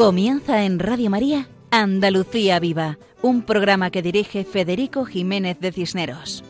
Comienza en Radio María Andalucía Viva, un programa que dirige Federico Jiménez de Cisneros.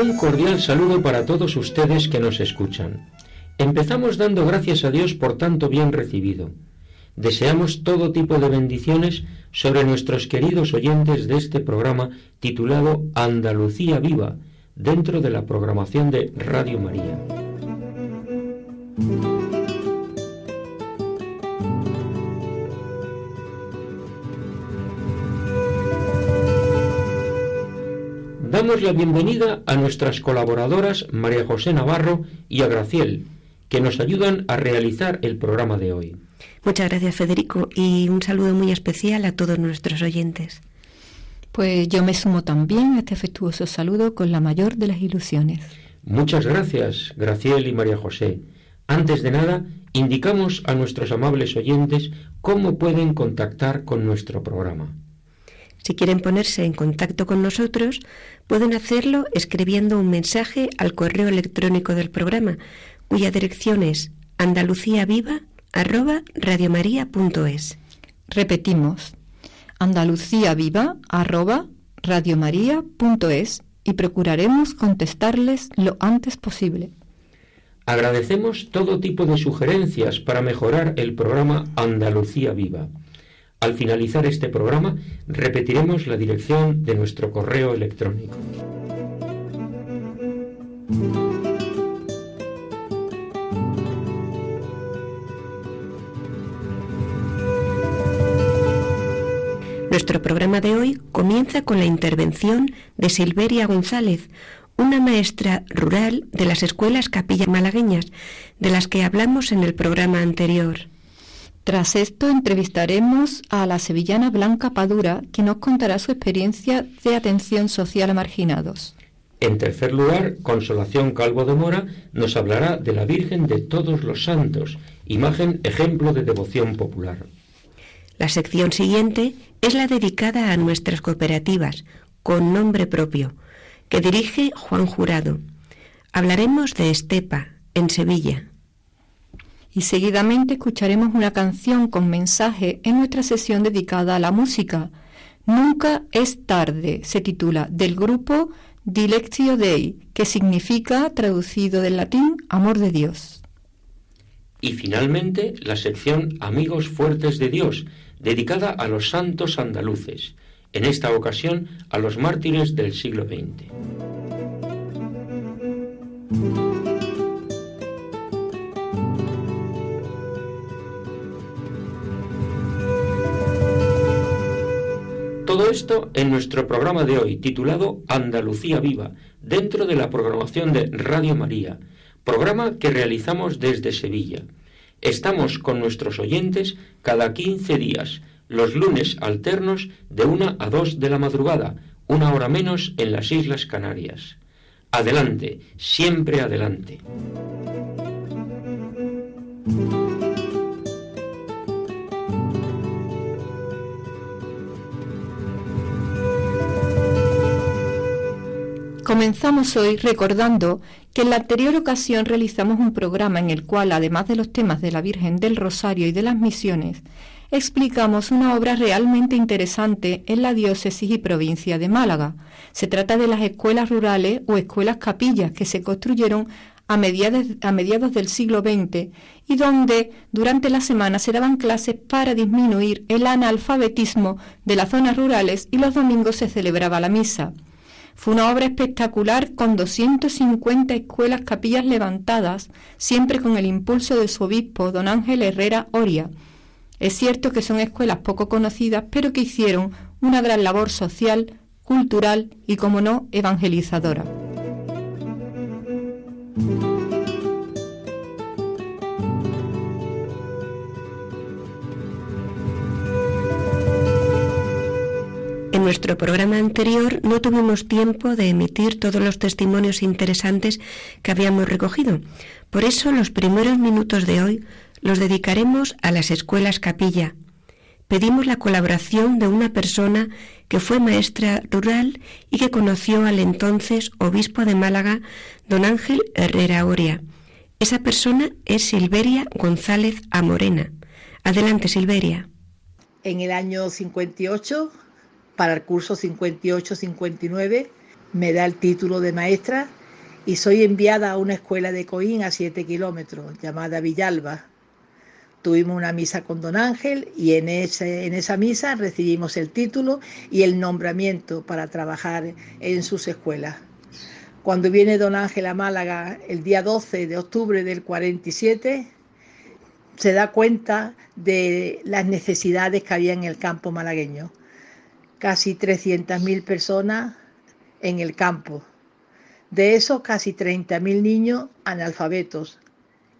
Un cordial saludo para todos ustedes que nos escuchan. Empezamos dando gracias a Dios por tanto bien recibido. Deseamos todo tipo de bendiciones sobre nuestros queridos oyentes de este programa titulado Andalucía Viva, dentro de la programación de Radio María. Damos la bienvenida a nuestras colaboradoras María José Navarro y a Graciel, que nos ayudan a realizar el programa de hoy. Muchas gracias Federico y un saludo muy especial a todos nuestros oyentes. Pues yo me sumo también a este afectuoso saludo con la mayor de las ilusiones. Muchas gracias, Graciel y María José. Antes de nada, indicamos a nuestros amables oyentes cómo pueden contactar con nuestro programa. Si quieren ponerse en contacto con nosotros, pueden hacerlo escribiendo un mensaje al correo electrónico del programa, cuya dirección es andaluciaviva@radiomaria.es. Repetimos, andaluciaviva@radiomaria.es y procuraremos contestarles lo antes posible. Agradecemos todo tipo de sugerencias para mejorar el programa Andalucía Viva. Al finalizar este programa, repetiremos la dirección de nuestro correo electrónico. Nuestro programa de hoy comienza con la intervención de Silveria González, una maestra rural de las escuelas capilla malagueñas, de las que hablamos en el programa anterior. Tras esto entrevistaremos a la sevillana Blanca Padura, que nos contará su experiencia de atención social a marginados. En tercer lugar, Consolación Calvo de Mora nos hablará de la Virgen de todos los santos, imagen ejemplo de devoción popular. La sección siguiente es la dedicada a nuestras cooperativas, con nombre propio, que dirige Juan Jurado. Hablaremos de Estepa, en Sevilla y seguidamente escucharemos una canción con mensaje en nuestra sesión dedicada a la música. Nunca es tarde, se titula, del grupo Dilectio Dei, que significa, traducido del latín, amor de Dios. Y finalmente la sección Amigos Fuertes de Dios, dedicada a los santos andaluces, en esta ocasión a los mártires del siglo XX. Esto en nuestro programa de hoy, titulado Andalucía Viva, dentro de la programación de Radio María, programa que realizamos desde Sevilla. Estamos con nuestros oyentes cada 15 días, los lunes alternos de 1 a 2 de la madrugada, una hora menos en las Islas Canarias. Adelante, siempre adelante. Comenzamos hoy recordando que en la anterior ocasión realizamos un programa en el cual, además de los temas de la Virgen del Rosario y de las misiones, explicamos una obra realmente interesante en la diócesis y provincia de Málaga. Se trata de las escuelas rurales o escuelas capillas que se construyeron a mediados, a mediados del siglo XX y donde durante la semana se daban clases para disminuir el analfabetismo de las zonas rurales y los domingos se celebraba la misa. Fue una obra espectacular con 250 escuelas capillas levantadas, siempre con el impulso de su obispo, don Ángel Herrera Oria. Es cierto que son escuelas poco conocidas, pero que hicieron una gran labor social, cultural y, como no, evangelizadora. Nuestro programa anterior no tuvimos tiempo de emitir todos los testimonios interesantes que habíamos recogido. Por eso los primeros minutos de hoy los dedicaremos a las escuelas capilla. Pedimos la colaboración de una persona que fue maestra rural y que conoció al entonces obispo de Málaga, don Ángel Herrera Oria. Esa persona es Silveria González Amorena. Adelante, Silveria. En el año 58, para el curso 58-59, me da el título de maestra y soy enviada a una escuela de Coín a 7 kilómetros, llamada Villalba. Tuvimos una misa con don Ángel y en, ese, en esa misa recibimos el título y el nombramiento para trabajar en sus escuelas. Cuando viene don Ángel a Málaga el día 12 de octubre del 47, se da cuenta de las necesidades que había en el campo malagueño. Casi 300.000 personas en el campo. De esos, casi 30.000 niños analfabetos.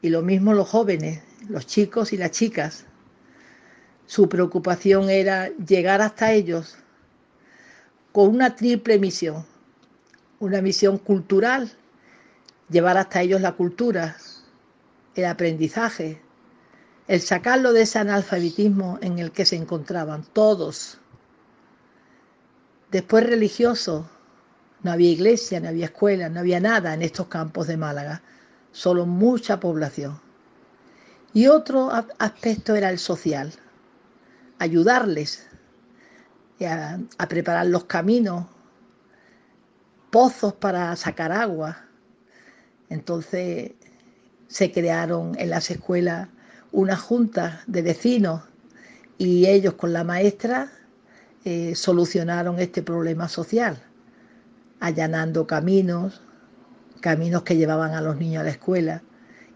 Y lo mismo los jóvenes, los chicos y las chicas. Su preocupación era llegar hasta ellos con una triple misión una misión cultural, llevar hasta ellos la cultura, el aprendizaje, el sacarlo de ese analfabetismo en el que se encontraban todos. Después religioso, no había iglesia, no había escuela, no había nada en estos campos de Málaga, solo mucha población. Y otro aspecto era el social, ayudarles a, a preparar los caminos, pozos para sacar agua. Entonces se crearon en las escuelas una junta de vecinos y ellos con la maestra eh, solucionaron este problema social, allanando caminos, caminos que llevaban a los niños a la escuela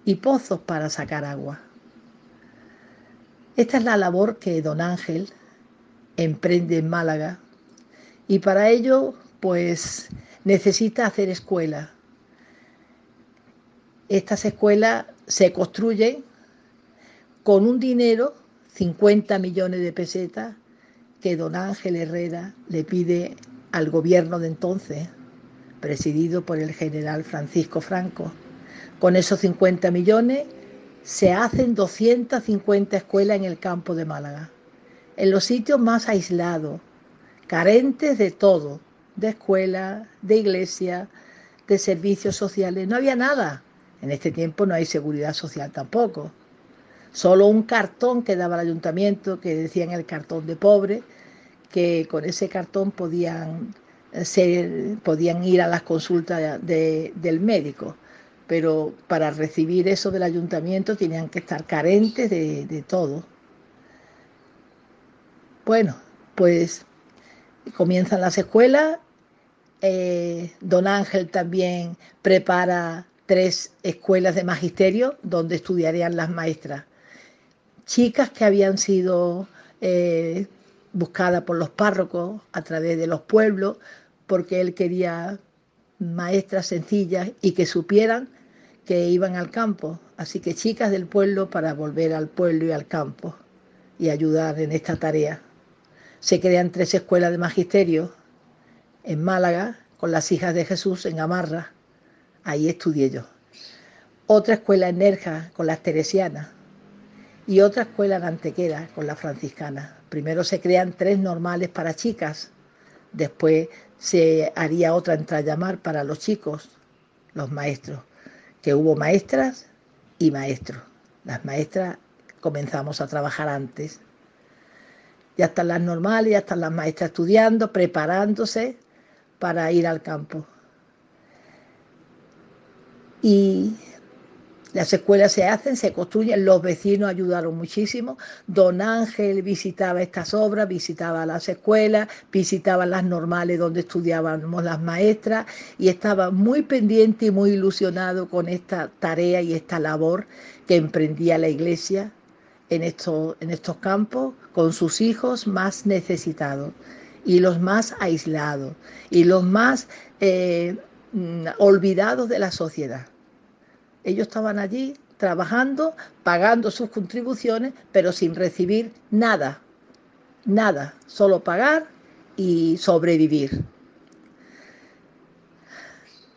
y pozos para sacar agua. Esta es la labor que don Ángel emprende en Málaga y para ello pues necesita hacer escuelas. Estas escuelas se construyen con un dinero, 50 millones de pesetas, que don Ángel Herrera le pide al gobierno de entonces, presidido por el general Francisco Franco. Con esos 50 millones se hacen 250 escuelas en el campo de Málaga, en los sitios más aislados, carentes de todo, de escuela, de iglesia, de servicios sociales. No había nada. En este tiempo no hay seguridad social tampoco. Solo un cartón que daba el ayuntamiento, que decían el cartón de pobre, que con ese cartón podían, ser, podían ir a las consultas del médico. Pero para recibir eso del ayuntamiento tenían que estar carentes de, de todo. Bueno, pues comienzan las escuelas eh, don Ángel también prepara tres escuelas de magisterio donde estudiarían las maestras. Chicas que habían sido eh, buscadas por los párrocos a través de los pueblos porque él quería maestras sencillas y que supieran que iban al campo. Así que chicas del pueblo para volver al pueblo y al campo y ayudar en esta tarea. Se crean tres escuelas de magisterio en Málaga con las hijas de Jesús en Amarra. Ahí estudié yo. Otra escuela en Nerja con las teresianas y otra escuela en Antequera con las franciscanas. Primero se crean tres normales para chicas, después se haría otra en Trayamar para los chicos, los maestros, que hubo maestras y maestros. Las maestras comenzamos a trabajar antes. Ya están las normales, ya están las maestras estudiando, preparándose para ir al campo. Y las escuelas se hacen, se construyen, los vecinos ayudaron muchísimo. Don Ángel visitaba estas obras, visitaba las escuelas, visitaba las normales donde estudiábamos las maestras y estaba muy pendiente y muy ilusionado con esta tarea y esta labor que emprendía la iglesia en estos, en estos campos con sus hijos más necesitados y los más aislados y los más eh, mm, olvidados de la sociedad. Ellos estaban allí trabajando, pagando sus contribuciones, pero sin recibir nada, nada, solo pagar y sobrevivir.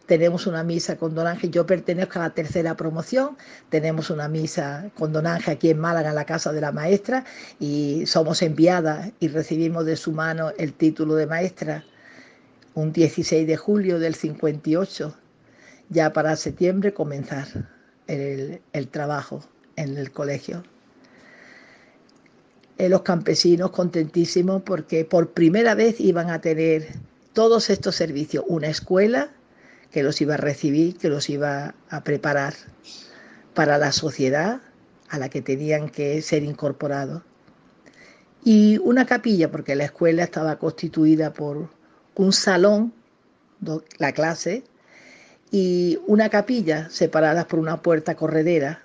Tenemos una misa con Don Ángel, yo pertenezco a la tercera promoción, tenemos una misa con Don Ángel aquí en Málaga, en la casa de la maestra, y somos enviadas y recibimos de su mano el título de maestra un 16 de julio del 58, ya para septiembre comenzar el, el trabajo en el colegio. Eh, los campesinos contentísimos porque por primera vez iban a tener todos estos servicios, una escuela que los iba a recibir, que los iba a preparar para la sociedad a la que tenían que ser incorporados. Y una capilla, porque la escuela estaba constituida por un salón, la clase, y una capilla separadas por una puerta corredera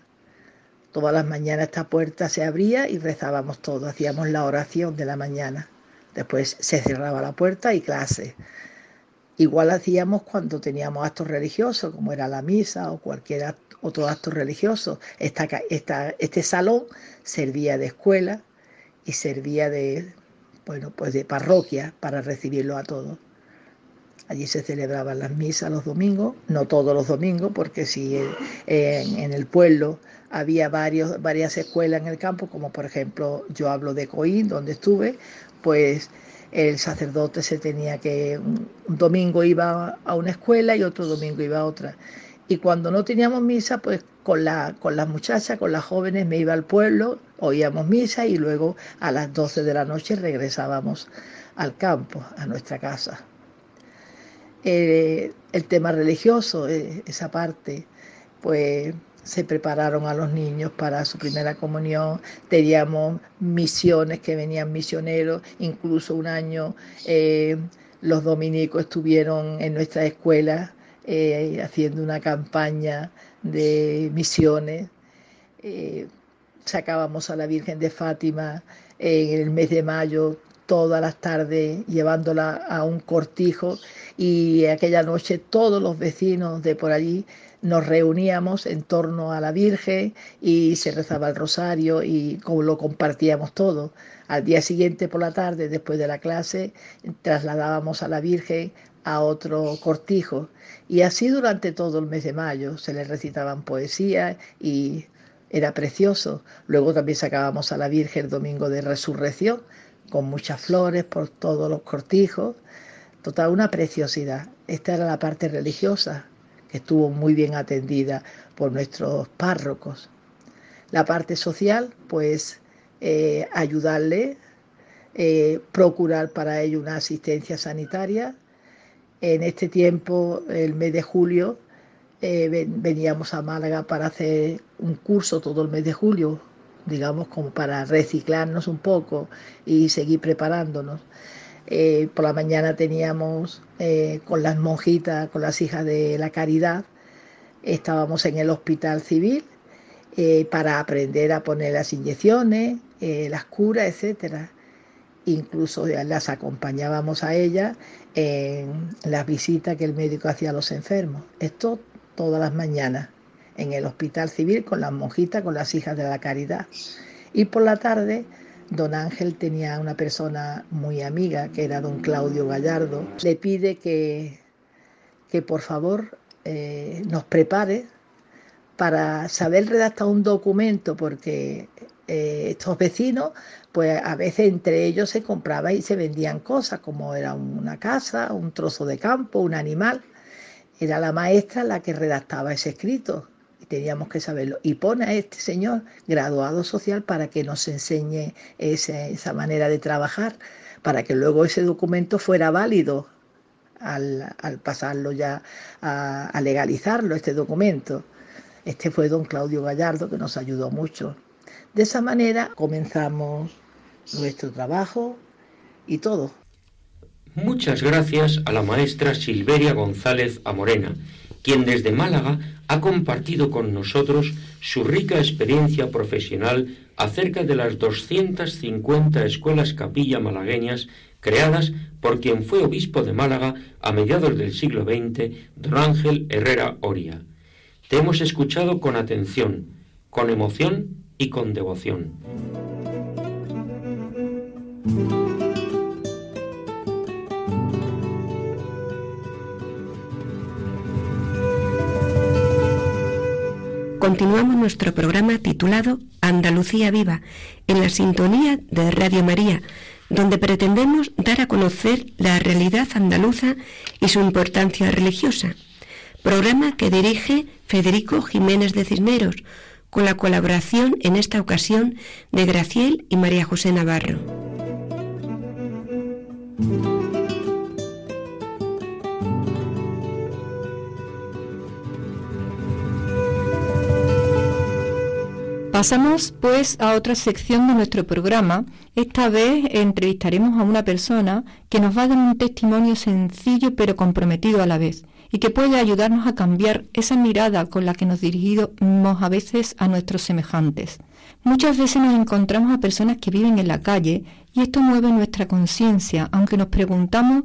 Todas las mañanas esta puerta se abría y rezábamos todos, hacíamos la oración de la mañana. Después se cerraba la puerta y clase. Igual hacíamos cuando teníamos actos religiosos, como era la misa o cualquier otro acto religioso. Esta, este salón servía de escuela y servía de, bueno, pues de parroquia para recibirlo a todos. Allí se celebraban las misas los domingos, no todos los domingos, porque si en el pueblo había varias escuelas en el campo, como por ejemplo yo hablo de Coín, donde estuve, pues el sacerdote se tenía que, un, domingo iba a una escuela y otro domingo iba a otra. Y cuando no teníamos misa, pues con, la, con las muchachas, con las jóvenes, me iba al pueblo, oíamos misa y luego a las 12 de la noche regresábamos al campo, a nuestra casa. Eh, el tema religioso, eh, esa parte, pues se prepararon a los niños para su primera comunión, teníamos misiones que venían misioneros, incluso un año eh, los dominicos estuvieron en nuestra escuela haciendo una campaña de misiones. Sacábamos a la Virgen de Fátima en el mes de mayo todas las tardes llevándola a un cortijo y aquella noche todos los vecinos de por allí nos reuníamos en torno a la Virgen y se rezaba el rosario y como lo compartíamos todo. Al día siguiente por la tarde, después de la clase, trasladábamos a la Virgen a otro cortijo y así durante todo el mes de mayo se le recitaban poesías y era precioso. Luego también sacábamos a la Virgen el domingo de resurrección con muchas flores por todos los cortijos. Total, una preciosidad. Esta era la parte religiosa estuvo muy bien atendida por nuestros párrocos. La parte social, pues eh, ayudarle, eh, procurar para ello una asistencia sanitaria. En este tiempo, el mes de julio, eh, veníamos a Málaga para hacer un curso todo el mes de julio, digamos como para reciclarnos un poco y seguir preparándonos. Eh, por la mañana teníamos eh, con las monjitas, con las hijas de la caridad, estábamos en el hospital civil eh, para aprender a poner las inyecciones, las curas, etcétera. Incluso las acompañábamos a ellas en las visitas que el médico hacía a los enfermos. Esto todas las mañanas en el hospital civil con las monjitas, con las hijas de la caridad. Y por la tarde Don Ángel tenía una persona muy amiga, que era don Claudio Gallardo. Le pide que, que por favor eh, nos prepare para saber redactar un documento, porque eh, estos vecinos, pues a veces entre ellos se compraba y se vendían cosas, como era una casa, un trozo de campo, un animal. Era la maestra la que redactaba ese escrito teníamos que saberlo. Y pone a este señor graduado social para que nos enseñe esa, manera de trabajar, para que luego ese documento fuera válido al, pasarlo ya a, a, legalizarlo, este documento. Este fue don Claudio Gallardo que nos ayudó mucho. De esa manera comenzamos nuestro trabajo y todo. Muchas gracias a la maestra Silveria González Amorena, quien desde Málaga ha compartido con nosotros su rica experiencia profesional acerca de las 250 escuelas capilla malagueñas creadas por quien fue obispo de Málaga a mediados del siglo XX, don Ángel Herrera Oria. Te hemos escuchado con atención, con emoción y con devoción. Continuamos nuestro programa titulado Andalucía Viva, en la sintonía de Radio María, donde pretendemos dar a conocer la realidad andaluza y su importancia religiosa. Programa que dirige Federico Jiménez de Cisneros, con la colaboración en esta ocasión de Graciel y María José Navarro. Pasamos pues a otra sección de nuestro programa. Esta vez entrevistaremos a una persona que nos va a dar un testimonio sencillo pero comprometido a la vez y que puede ayudarnos a cambiar esa mirada con la que nos dirigimos a veces a nuestros semejantes. Muchas veces nos encontramos a personas que viven en la calle y esto mueve nuestra conciencia, aunque nos preguntamos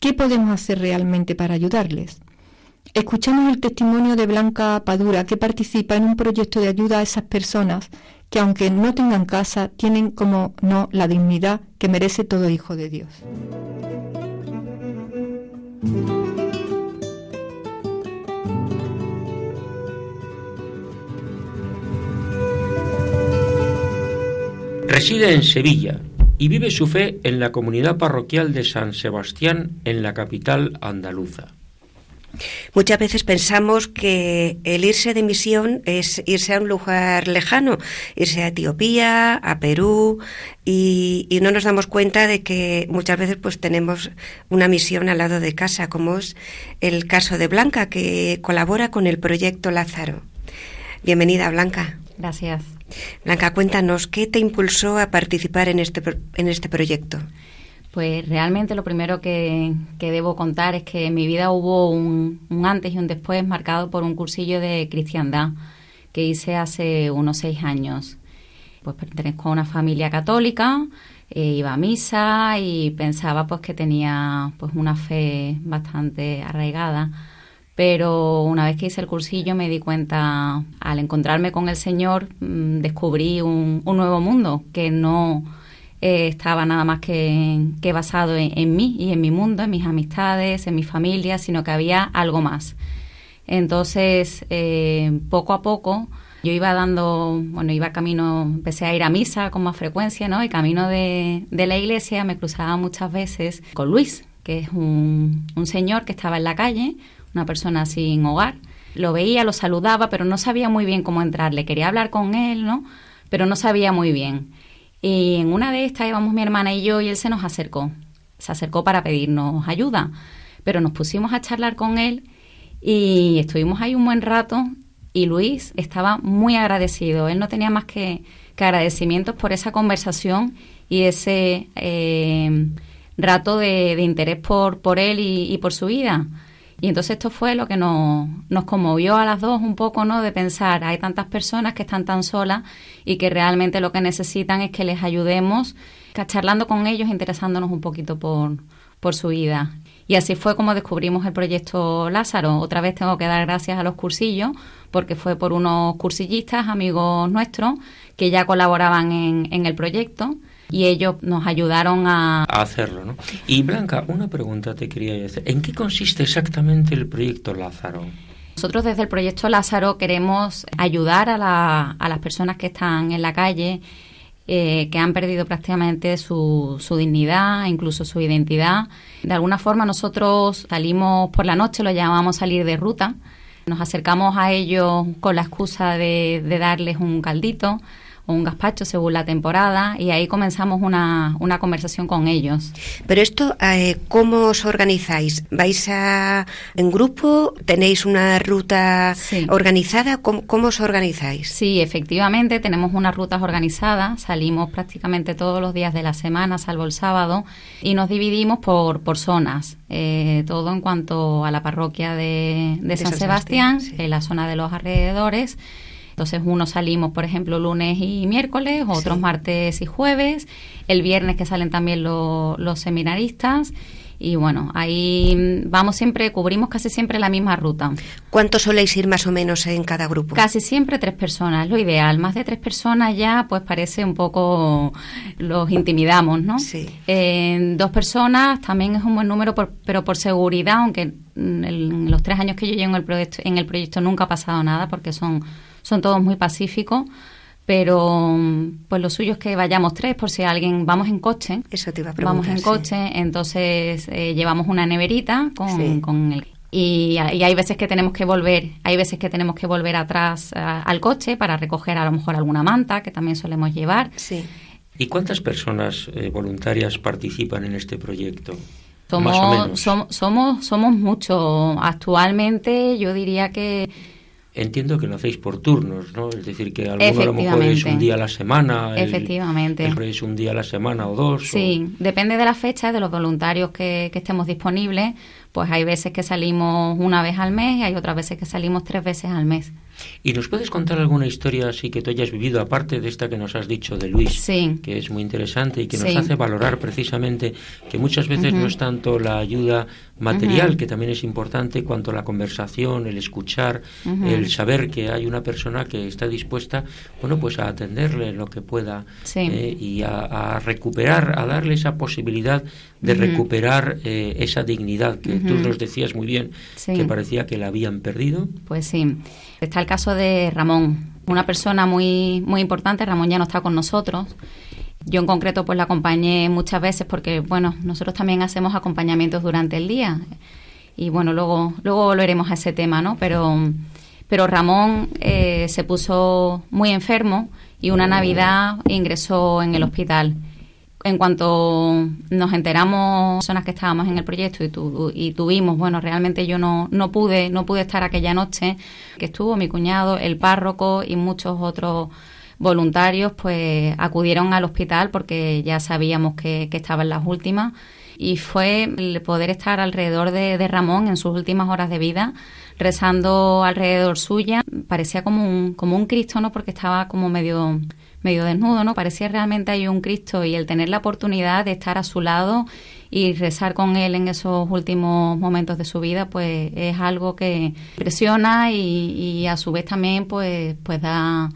qué podemos hacer realmente para ayudarles. Escuchamos el testimonio de Blanca Padura, que participa en un proyecto de ayuda a esas personas que aunque no tengan casa, tienen como no la dignidad que merece todo hijo de Dios. Reside en Sevilla y vive su fe en la comunidad parroquial de San Sebastián en la capital andaluza. Muchas veces pensamos que el irse de misión es irse a un lugar lejano, irse a Etiopía, a Perú, y, no nos damos cuenta de que muchas veces pues tenemos una misión al lado de casa, como es el caso de Blanca, que colabora con el proyecto Lázaro. Bienvenida, Blanca. Gracias. Blanca, cuéntanos, ¿qué te impulsó a participar en este, en este proyecto? Pues realmente lo primero que, debo contar es que en mi vida hubo un, antes y un después marcado por un cursillo de cristiandad que hice hace unos seis años. Pues pertenezco a una familia católica, eh, iba a misa y pensaba pues que tenía pues una fe bastante arraigada. Pero una vez que hice el cursillo me di cuenta, al encontrarme con el Señor, mm, descubrí un, un nuevo mundo que no eh, estaba nada más que, basado en, mí y en mi mundo, en mis amistades, en mi familia, sino que había algo más. Entonces, eh, poco a poco, yo iba dando, bueno, iba camino, empecé a ir a misa con más frecuencia, ¿no? Y camino de, la iglesia me cruzaba muchas veces con Luis, que es un, un señor que estaba en la calle, una persona sin hogar. Lo veía, lo saludaba, pero no sabía muy bien cómo entrarle. Quería hablar con él, ¿no? Pero no sabía muy bien. Y en una de estas íbamos mi hermana y yo y él se nos acercó. Se acercó para pedirnos ayuda. Pero nos pusimos a charlar con él y estuvimos ahí un buen rato y Luis estaba muy agradecido. Él no tenía más que, agradecimientos por esa conversación y ese eh, rato de, interés por, por él y por su vida. Y entonces esto fue lo que nos, nos conmovió a las dos un poco, ¿no? De pensar, hay tantas personas que están tan solas y que realmente lo que necesitan es que les ayudemos, charlando con ellos, interesándonos un poquito por, por su vida. Y así fue como descubrimos el proyecto Lázaro. Otra vez tengo que dar gracias a los cursillos, porque fue por unos cursillistas, amigos nuestros, que ya colaboraban en, en el proyecto y ellos nos ayudaron a... hacerlo, ¿no? Y Blanca, una pregunta te quería hacer. ¿En qué consiste exactamente el proyecto Lázaro? Nosotros desde el proyecto Lázaro queremos ayudar a, a las personas que están en la calle, eh, que han perdido prácticamente su, su dignidad, incluso su identidad. De alguna forma nosotros salimos por la noche, lo llamamos salir de ruta. Nos acercamos a ellos con la excusa de, de darles un caldito, o un gazpacho según la temporada y ahí comenzamos una, una conversación con ellos. Pero esto, eh, ¿cómo os organizáis? ¿Vais a, en grupo? ¿Tenéis una ruta organizada? ¿Cómo, os organizáis? Sí, efectivamente, tenemos unas rutas organizadas, salimos prácticamente todos los días de la semana, salvo el sábado, y nos dividimos por, por zonas. Eh, todo en cuanto a la parroquia de, de, San, Sebastián, en la zona de los alrededores entonces, unos salimos, por ejemplo, lunes y miércoles, otros martes y jueves, el viernes que salen también los seminaristas. Y bueno, ahí vamos siempre, cubrimos casi siempre la misma ruta. ¿Cuántos soléis ir más o menos en cada grupo? Casi siempre tres personas, lo ideal. Más de tres personas ya, pues parece un poco, los intimidamos, ¿no? Sí. dos personas también es un buen número, pero por seguridad, aunque en los tres años que yo llevo en el proyecto, en el proyecto nunca ha pasado nada porque son son todos muy pacíficos pero pues lo suyo es que vayamos tres por si alguien vamos en coche. Eso te iba a vamos en coche entonces eh, llevamos una neverita con, con el y, hay veces que tenemos que volver hay veces que tenemos que volver atrás al coche para recoger a lo mejor alguna manta que también solemos llevar. Sí. ¿Y cuántas personas eh, voluntarias participan en este proyecto? Somos, somos, somos muchos. Actualmente yo diría que Entiendo que lo hacéis por turnos, ¿no? Es decir, que alguno a lo mejor es un día a la semana. Efectivamente. El, es un día a la semana o dos. Sí, depende de la fecha, de los voluntarios que, que, estemos disponibles. Pues hay veces que salimos una vez al mes y hay otras veces que salimos tres veces al mes. ¿Y nos puedes contar alguna historia así que tú hayas vivido, aparte de esta que nos has dicho de Luis, que es muy interesante y que nos hace valorar precisamente que muchas veces no es tanto la ayuda material, que también es importante, cuanto la conversación, el escuchar, el saber que hay una persona que está dispuesta, bueno, pues a atenderle lo que pueda eh, y a, recuperar, a darle esa posibilidad de recuperar eh, esa dignidad que tú nos decías muy bien, que parecía que la habían perdido. Pues sí. Está el caso de Ramón, una persona muy, muy importante. Ramón ya no está con nosotros. Yo en concreto pues la acompañé muchas veces porque, bueno, nosotros también hacemos acompañamientos durante el día. Y bueno, luego, luego volveremos a ese tema, ¿no? Pero, pero Ramón eh, se puso muy enfermo y una Navidad ingresó en el hospital en cuanto nos enteramos personas que estábamos en el proyecto y, tuvimos, bueno, realmente yo no, no pude, no pude estar aquella noche que estuvo mi cuñado, el párroco y muchos otros voluntarios, pues acudieron al hospital porque ya sabíamos que, que estaba en las últimas y fue el poder estar alrededor de, de, Ramón en sus últimas horas de vida, rezando alrededor suya. Parecía como un, como un Cristo, ¿no? Porque estaba como medio medio desnudo, ¿no? Parecía realmente ahí un Cristo y el tener la oportunidad de estar a su lado y rezar con él en esos últimos momentos de su vida, pues es algo que impresiona y, y a su vez también pues, pues da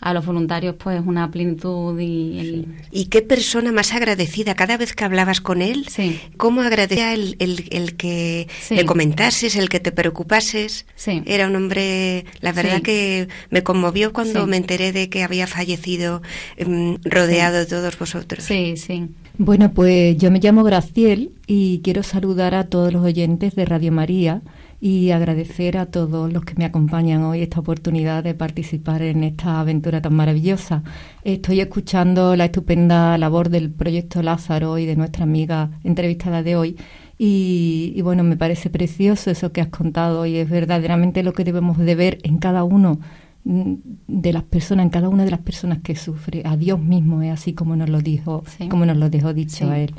a los voluntarios pues una plenitud y... ¿Y qué persona más agradecida cada vez que hablabas con él? Sí. ¿Cómo agradecía el, el, que le comentases, el que te preocupases? Sí. Era un hombre, la verdad que me conmovió cuando me enteré de que había fallecido em, rodeado de todos vosotros. Sí, sí. Bueno, pues yo me llamo Graciel y quiero saludar a todos los oyentes de Radio María y agradecer a todos los que me acompañan hoy esta oportunidad de participar en esta aventura tan maravillosa. Estoy escuchando la estupenda labor del proyecto Lázaro y de nuestra amiga entrevistada de hoy y, bueno, me parece precioso eso que has contado y es verdaderamente lo que debemos de ver en cada uno de las personas, en cada una de las personas que sufre, a Dios mismo, es así como nos lo dijo, como nos lo dejó dicho a él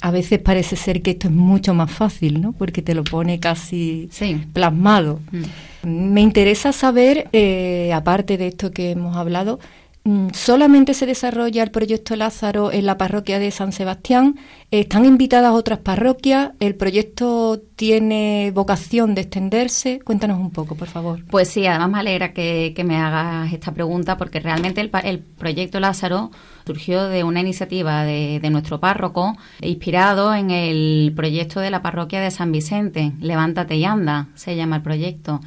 a veces parece ser que esto es mucho más fácil, ¿no? Porque te lo pone casi plasmado. Mm. Me interesa saber, eh, aparte de esto que hemos hablado, ¿solamente se desarrolla el proyecto Lázaro en la parroquia de San Sebastián? ¿Están invitadas otras parroquias? ¿El proyecto tiene vocación de extenderse? Cuéntanos un poco, por favor. Pues sí, además me alegra que, me hagas esta pregunta porque realmente el, el proyecto Lázaro surgió de una iniciativa de, nuestro párroco, inspirado en el proyecto de la parroquia de San Vicente, Levántate y anda, se llama el proyecto.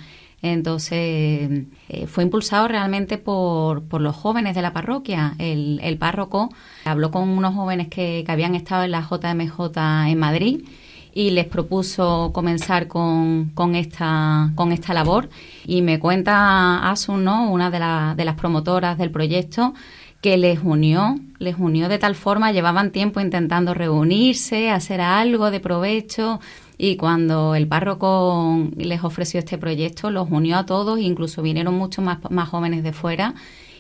Entonces, eh, fue impulsado realmente por, por, los jóvenes de la parroquia. El, el párroco habló con unos jóvenes que, que, habían estado en la JMJ en Madrid y les propuso comenzar con, con, esta, con esta labor. Y me cuenta Asun, ¿no? una de, de las promotoras del proyecto, que les unió, les unió de tal forma, llevaban tiempo intentando reunirse, hacer algo de provecho y cuando el párroco les ofreció este proyecto, los unió a todos, incluso vinieron muchos más, más jóvenes de fuera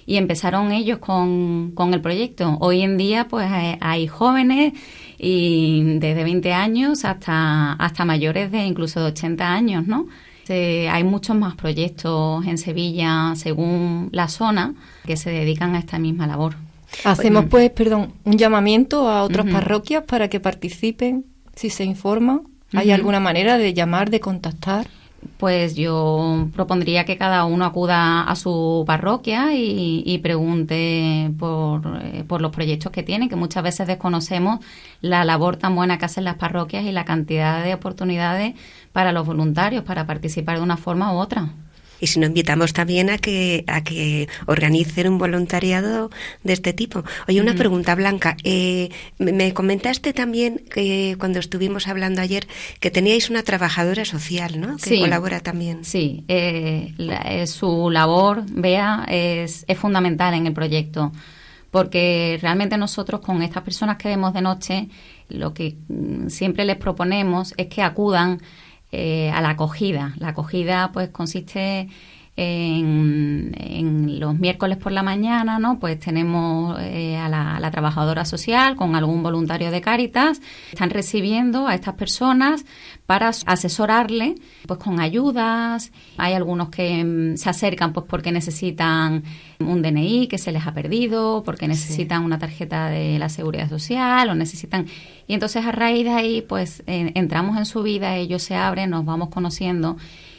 y empezaron ellos con, con el proyecto. Hoy en día pues hay, jóvenes y desde 20 años hasta, hasta mayores de incluso de 80 años, ¿no? hay muchos más proyectos en Sevilla, según la zona, que se dedican a esta misma labor. Hacemos, pues, perdón, un llamamiento a otras parroquias para que participen, si se informan. ¿Hay alguna manera de llamar, de contactar? pues yo propondría que cada uno acuda a su parroquia y, pregunte por, eh, por, los proyectos que tienen, que muchas veces desconocemos la labor tan buena que hacen las parroquias y la cantidad de oportunidades para los voluntarios para participar de una forma u otra. Y si no, invitamos también a que, a que organicen un voluntariado de este tipo. Oye, una pregunta, Blanca. Eh, me comentaste también que cuando estuvimos hablando ayer que teníais una trabajadora social, ¿no? Que colabora también. Sí, eh, eh, su labor, vea, es, es fundamental en el proyecto porque realmente nosotros con estas personas que vemos de noche, lo que mm, siempre les proponemos es que acudan eh, a la acogida. La acogida pues consiste en, los miércoles por la mañana, ¿no? Pues tenemos eh, a, la, trabajadora social con algún voluntario de Cáritas. Están recibiendo a estas personas para asesorarle, pues con ayudas. Hay algunos que mm, se acercan, pues porque necesitan un DNI que se les ha perdido, porque necesitan una tarjeta de la seguridad social o necesitan. Y entonces a raíz de ahí, pues entramos en su vida, ellos se abren, nos vamos conociendo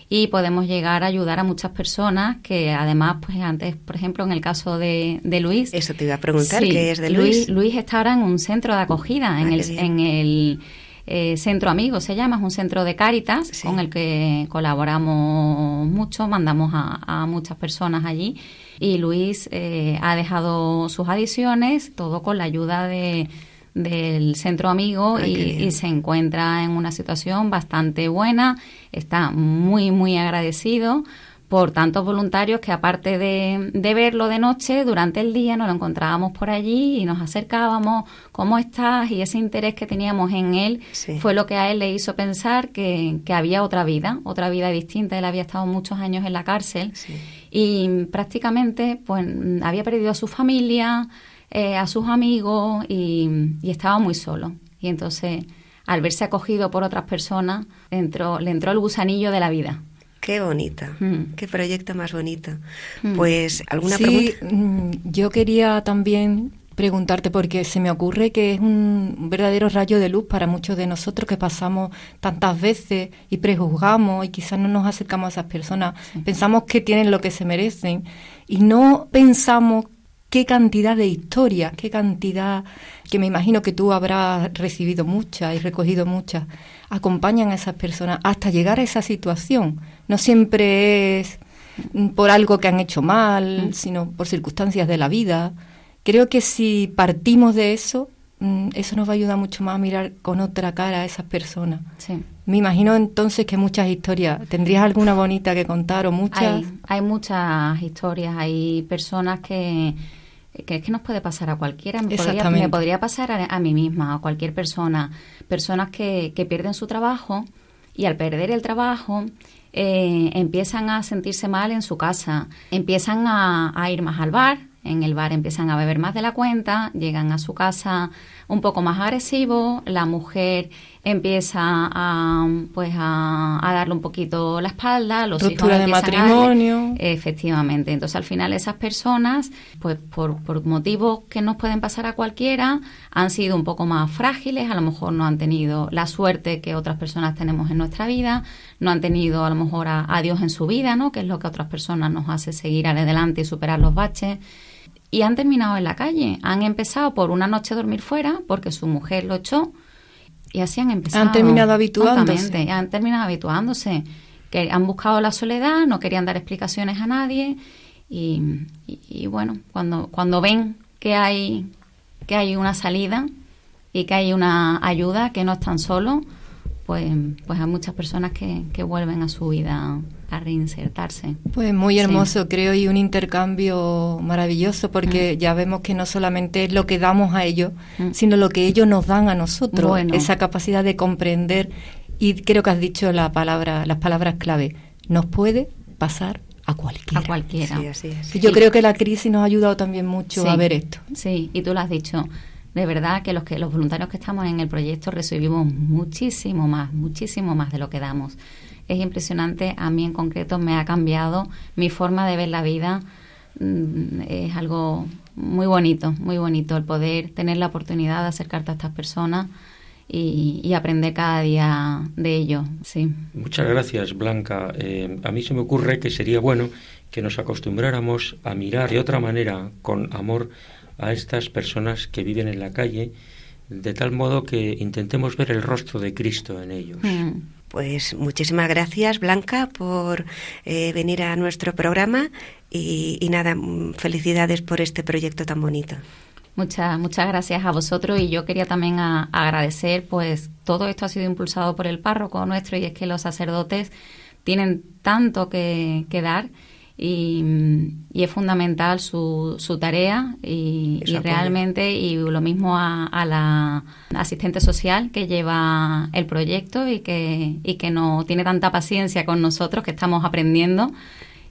y podemos llegar a ayudar a muchas personas que además, pues antes, por ejemplo, en el caso de, de Luis. Eso te iba a preguntar, ¿qué es de Luis? Luis? está ahora en un centro de acogida, en el, en el eh, Centro Amigos se llama, es un centro de Cáritas con el que colaboramos mucho, mandamos a, muchas personas allí y Luis eh, ha dejado sus adiciones, todo con la ayuda de del centro amigo y, se encuentra en una situación bastante buena, está muy, muy agradecido por tantos voluntarios que aparte de, verlo de noche, durante el día nos lo encontrábamos por allí y nos acercábamos, ¿cómo estás? Y ese interés que teníamos en él fue lo que a él le hizo pensar que, había otra vida, otra vida distinta. Él había estado muchos años en la cárcel y prácticamente pues había perdido a su familia, eh, a sus amigos y, estaba muy solo. Y entonces, al verse acogido por otras personas, entró, le entró el gusanillo de la vida. Qué bonita, mm. qué proyecto más bonito. Mm. Pues, ¿alguna sí, mm, Yo quería también preguntarte porque se me ocurre que es un verdadero rayo de luz para muchos de nosotros que pasamos tantas veces y prejuzgamos y quizás no nos acercamos a esas personas, pensamos que tienen lo que se merecen y no pensamos qué cantidad de historias, qué cantidad, que me imagino que tú habrás recibido muchas y recogido muchas, acompañan a esas personas hasta llegar a esa situación. No siempre es por algo que han hecho mal, mm. sino por circunstancias de la vida. Creo que si partimos de eso, mm, eso nos va a ayudar mucho más a mirar con otra cara a esas personas. Me imagino entonces que muchas historias. ¿Tendrías alguna bonita que contar o muchas? Hay, hay muchas historias. Hay personas que que es que nos puede pasar a cualquiera, me podría, me podría pasar a, mí misma, a cualquier persona, personas que, que pierden su trabajo y al perder el trabajo eh, empiezan a sentirse mal en su casa, empiezan a, a ir más al bar, en el bar empiezan a beber más de la cuenta, llegan a su casa un poco más agresivo, la mujer empieza a pues a, darle un poquito la espalda, los hijos de matrimonio. efectivamente. Entonces al final esas personas, pues por, por motivos que nos pueden pasar a cualquiera, han sido un poco más frágiles, a lo mejor no han tenido la suerte que otras personas tenemos en nuestra vida, no han tenido a lo mejor a, a Dios en su vida, ¿no? que es lo que a otras personas nos hace seguir adelante y superar los baches y han terminado en la calle. Han empezado por una noche a dormir fuera porque su mujer lo echó y así han empezado. Han terminado habituándose. Han terminado habituándose. Que han buscado la soledad, no querían dar explicaciones a nadie y, y, bueno, cuando, cuando ven que hay, que hay una salida y que hay una ayuda, que no están solos, pues, pues hay muchas personas que, que vuelven a su vida a reinsertarse. Pues muy hermoso, creo, y un intercambio maravilloso, porque mm. ya vemos que no solamente es lo que damos a ellos, mm. sino lo que ellos nos dan a nosotros, esa capacidad de comprender, y creo que has dicho la palabra, las palabras clave, nos puede pasar a cualquiera. A cualquiera. yo creo que la crisis nos ha ayudado también mucho a ver esto. Sí, y tú lo has dicho. De verdad que los que los voluntarios que estamos en el proyecto recibimos muchísimo más, muchísimo más de lo que damos es impresionante. A mí en concreto me ha cambiado mi forma de ver la vida. Mm, es algo muy bonito, muy bonito el poder tener la oportunidad de acercarte a estas personas y, aprender cada día de ello. Sí. Muchas gracias, Blanca. Eh, a mí se me ocurre que sería bueno que nos acostumbráramos a mirar de otra manera, con amor, a estas personas que viven en la calle, de tal modo que intentemos ver el rostro de Cristo en ellos. Mm Pues muchísimas gracias, Blanca, por eh, venir a nuestro programa y, y nada, mm, felicidades por este proyecto tan bonito. Muchas, muchas gracias a vosotros y yo quería también agradecer, pues todo esto ha sido impulsado por el párroco nuestro y es que los sacerdotes tienen tanto que, dar y, es fundamental su, su tarea y, realmente y lo mismo a, a, la asistente social que lleva el proyecto y que, y que no tiene tanta paciencia con nosotros que estamos aprendiendo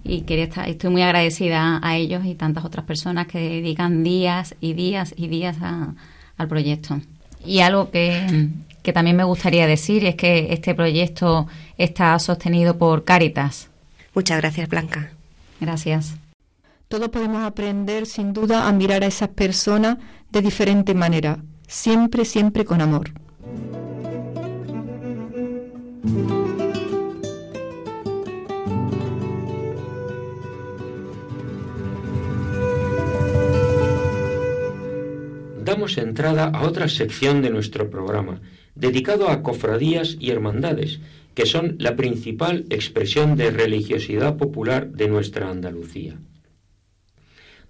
y quería estar, estoy muy agradecida a ellos y tantas otras personas que dedican días y días y días al proyecto. Y algo que, que también me gustaría decir es que este proyecto está sostenido por Cáritas. Muchas gracias, Blanca. Gracias. Todos podemos aprender, sin duda, a mirar a esas personas de diferente manera, siempre, siempre con amor. damos entrada a otra sección de nuestro programa, dedicado a cofradías y hermandades, que son la principal expresión de religiosidad popular de nuestra Andalucía.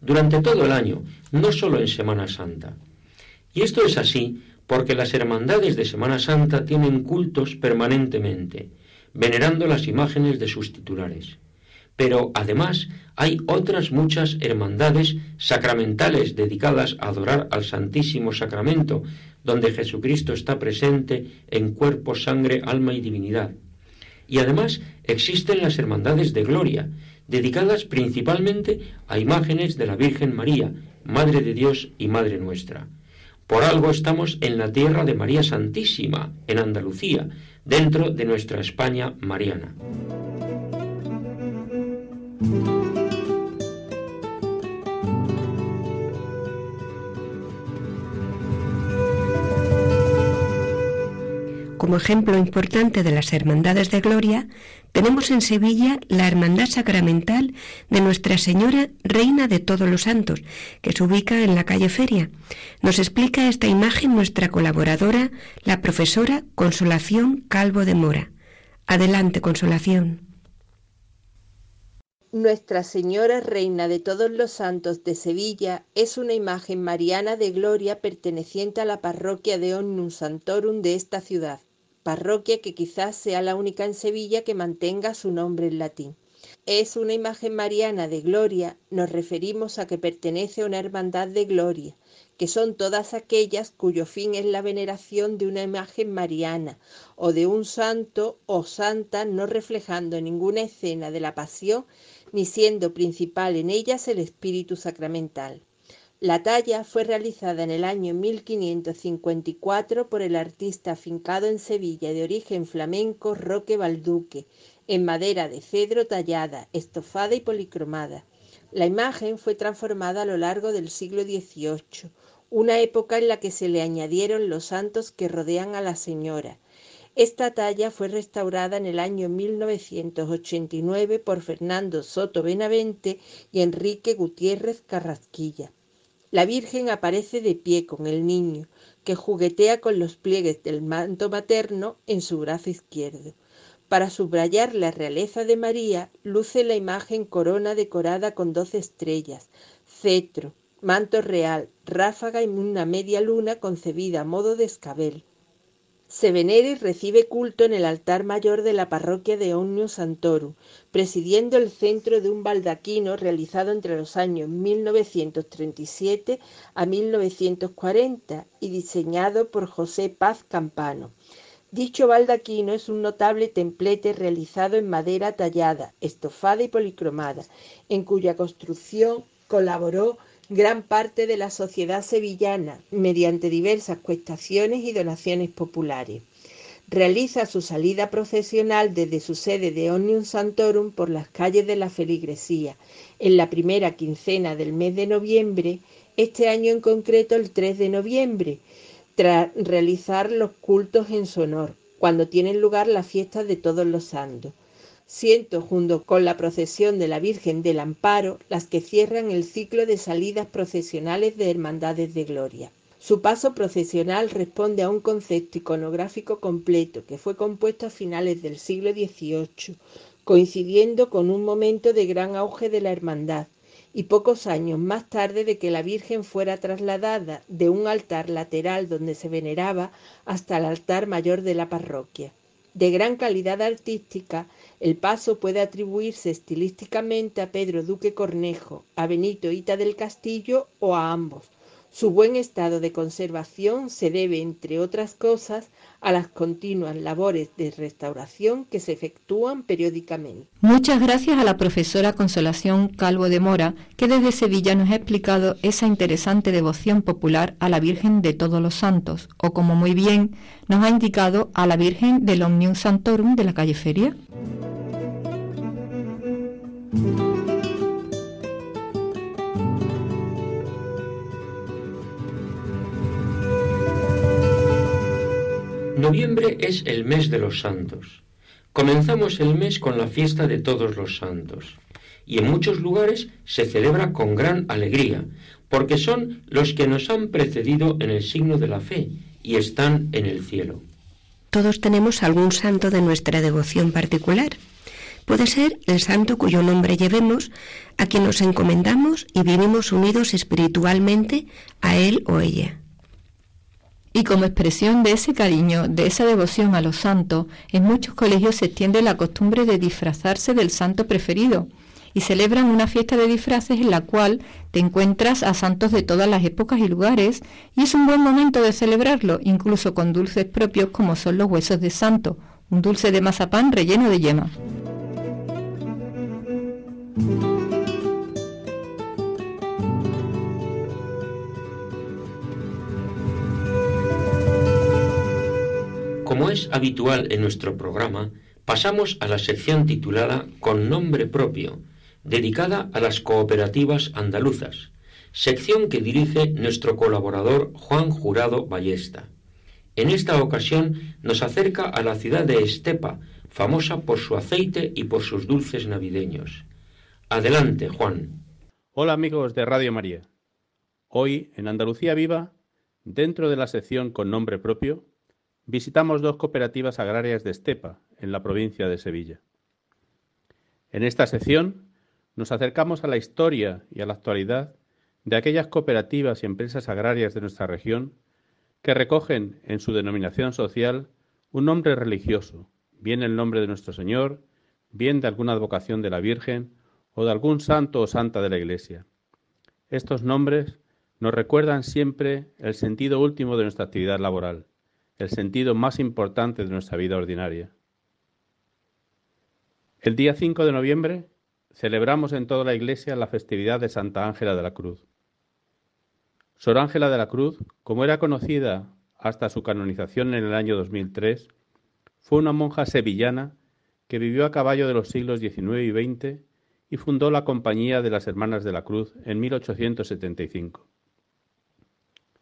Durante todo el año, no solo en Semana Santa. Y esto es así porque las hermandades de Semana Santa tienen cultos permanentemente, venerando las imágenes de sus titulares. Pero además hay otras muchas hermandades sacramentales dedicadas a adorar al Santísimo Sacramento, donde Jesucristo está presente en cuerpo, sangre, alma y divinidad. Y además existen las hermandades de gloria, dedicadas principalmente a imágenes de la Virgen María, Madre de Dios y Madre nuestra. Por algo estamos en la tierra de María Santísima, en Andalucía, dentro de nuestra España mariana. Como ejemplo importante de las Hermandades de Gloria, tenemos en Sevilla la Hermandad Sacramental de Nuestra Señora Reina de Todos los Santos, que se ubica en la calle Feria. Nos explica esta imagen nuestra colaboradora, la profesora Consolación Calvo de Mora. Adelante, Consolación. Nuestra Señora Reina de todos los Santos de Sevilla es una imagen mariana de gloria perteneciente a la parroquia de Omnum Santorum de esta ciudad parroquia que quizás sea la única en Sevilla que mantenga su nombre en latín. Es una imagen mariana de gloria, nos referimos a que pertenece a una hermandad de gloria, que son todas aquellas cuyo fin es la veneración de una imagen mariana o de un santo o santa no reflejando ninguna escena de la pasión ni siendo principal en ellas el espíritu sacramental. La talla fue realizada en el año 1554 por el artista afincado en Sevilla de origen flamenco Roque Balduque, en madera de cedro tallada, estofada y policromada. La imagen fue transformada a lo largo del siglo XVIII, una época en la que se le añadieron los santos que rodean a la señora. Esta talla fue restaurada en el año 1989 por Fernando Soto Benavente y Enrique Gutiérrez Carrasquilla. La Virgen aparece de pie con el niño, que juguetea con los pliegues del manto materno en su brazo izquierdo. Para subrayar la realeza de María, luce la imagen corona decorada con doce estrellas, cetro, manto real, ráfaga y una media luna concebida a modo de escabel se venera y recibe culto en el altar mayor de la parroquia de Omnium Santorum, presidiendo el centro de un baldaquino realizado entre los años 1937 a 1940 y diseñado por José Paz Campano. Dicho baldaquino es un notable templete realizado en madera tallada, estofada y policromada, en cuya construcción colaboró gran parte de la sociedad sevillana mediante diversas cuestaciones y donaciones populares. Realiza su salida procesional desde su sede de Omnium Santorum por las calles de la feligresía en la primera quincena del mes de noviembre, este año en concreto el 3 de noviembre, tras realizar los cultos en su honor, cuando tienen lugar las fiestas de todos los santos siento junto con la procesión de la Virgen del Amparo las que cierran el ciclo de salidas procesionales de Hermandades de Gloria. Su paso procesional responde a un concepto iconográfico completo que fue compuesto a finales del siglo XVIII, coincidiendo con un momento de gran auge de la hermandad y pocos años más tarde de que la Virgen fuera trasladada de un altar lateral donde se veneraba hasta el altar mayor de la parroquia. De gran calidad artística, el paso puede atribuirse estilísticamente a Pedro Duque Cornejo, a Benito Ita del Castillo o a ambos. Su buen estado de conservación se debe, entre otras cosas, a las continuas labores de restauración que se efectúan periódicamente. Muchas gracias a la profesora Consolación Calvo de Mora, que desde Sevilla nos ha explicado esa interesante devoción popular a la Virgen de Todos los Santos, o como muy bien nos ha indicado, a la Virgen del Omnium Santorum de la calle Feria. Noviembre es el mes de los santos. Comenzamos el mes con la fiesta de todos los santos y en muchos lugares se celebra con gran alegría, porque son los que nos han precedido en el signo de la fe y están en el cielo. Todos tenemos algún santo de nuestra devoción particular. Puede ser el santo cuyo nombre llevemos, a quien nos encomendamos y vivimos unidos espiritualmente a él o ella. Y como expresión de ese cariño, de esa devoción a los santos, en muchos colegios se extiende la costumbre de disfrazarse del santo preferido y celebran una fiesta de disfraces en la cual te encuentras a santos de todas las épocas y lugares y es un buen momento de celebrarlo, incluso con dulces propios como son los huesos de santo, un dulce de mazapán relleno de yema. Como es habitual en nuestro programa, pasamos a la sección titulada Con nombre propio, dedicada a las cooperativas andaluzas, sección que dirige nuestro colaborador Juan Jurado Ballesta. En esta ocasión nos acerca a la ciudad de Estepa, famosa por su aceite y por sus dulces navideños. Adelante, Juan. Hola amigos de Radio María. Hoy, en Andalucía Viva, dentro de la sección con nombre propio, visitamos dos cooperativas agrarias de Estepa, en la provincia de Sevilla. En esta sección nos acercamos a la historia y a la actualidad de aquellas cooperativas y empresas agrarias de nuestra región que recogen en su denominación social un nombre religioso, bien el nombre de nuestro Señor, bien de alguna advocación de la Virgen o de algún santo o santa de la Iglesia. Estos nombres nos recuerdan siempre el sentido último de nuestra actividad laboral, el sentido más importante de nuestra vida ordinaria. El día 5 de noviembre celebramos en toda la Iglesia la festividad de Santa Ángela de la Cruz. Sor Ángela de la Cruz, como era conocida hasta su canonización en el año 2003, fue una monja sevillana que vivió a caballo de los siglos XIX y XX y fundó la Compañía de las Hermanas de la Cruz en 1875.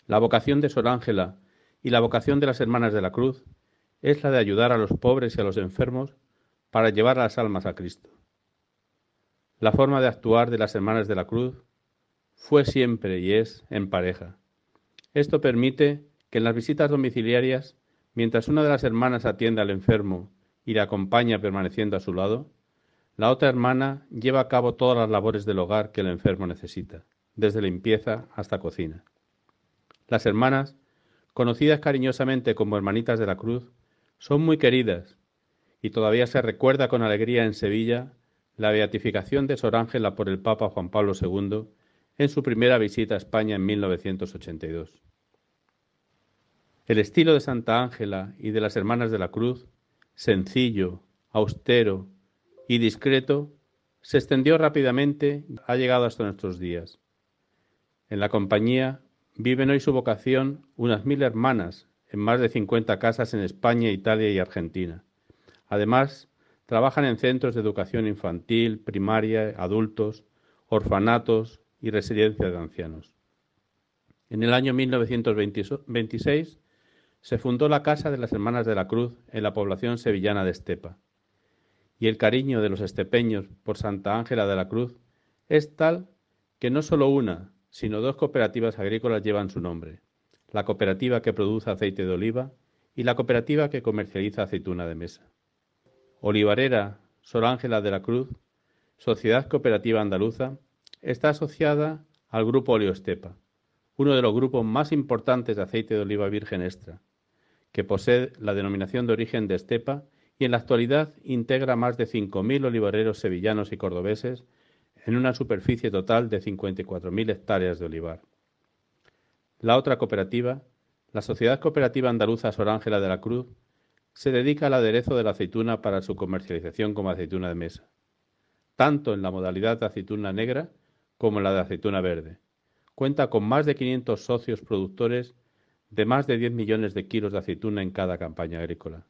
La vocación de Sor Ángela y la vocación de las Hermanas de la Cruz es la de ayudar a los pobres y a los enfermos para llevar las almas a Cristo. La forma de actuar de las Hermanas de la Cruz fue siempre y es en pareja. Esto permite que en las visitas domiciliarias, mientras una de las hermanas atiende al enfermo y le acompaña permaneciendo a su lado, la otra hermana lleva a cabo todas las labores del hogar que el enfermo necesita, desde limpieza hasta cocina. Las hermanas conocidas cariñosamente como hermanitas de la cruz, son muy queridas y todavía se recuerda con alegría en Sevilla la beatificación de Sor Ángela por el Papa Juan Pablo II en su primera visita a España en 1982. El estilo de Santa Ángela y de las Hermanas de la Cruz, sencillo, austero y discreto, se extendió rápidamente y ha llegado hasta nuestros días. En la compañía Viven hoy su vocación unas mil hermanas en más de cincuenta casas en España, Italia y Argentina. Además, trabajan en centros de educación infantil, primaria, adultos, orfanatos y residencias de ancianos. En el año 1926 se fundó la Casa de las Hermanas de la Cruz en la población sevillana de Estepa. Y el cariño de los estepeños por Santa Ángela de la Cruz es tal que no solo una, sino dos cooperativas agrícolas llevan su nombre, la cooperativa que produce aceite de oliva y la cooperativa que comercializa aceituna de mesa. Olivarera Sor Ángela de la Cruz, Sociedad Cooperativa Andaluza, está asociada al Grupo Oleostepa, uno de los grupos más importantes de aceite de oliva virgen extra, que posee la denominación de origen de Estepa y en la actualidad integra más de 5.000 olivareros sevillanos y cordobeses en una superficie total de 54.000 hectáreas de olivar. La otra cooperativa, la Sociedad Cooperativa Andaluza Sor Ángela de la Cruz, se dedica al aderezo de la aceituna para su comercialización como aceituna de mesa, tanto en la modalidad de aceituna negra como en la de aceituna verde. Cuenta con más de 500 socios productores de más de 10 millones de kilos de aceituna en cada campaña agrícola.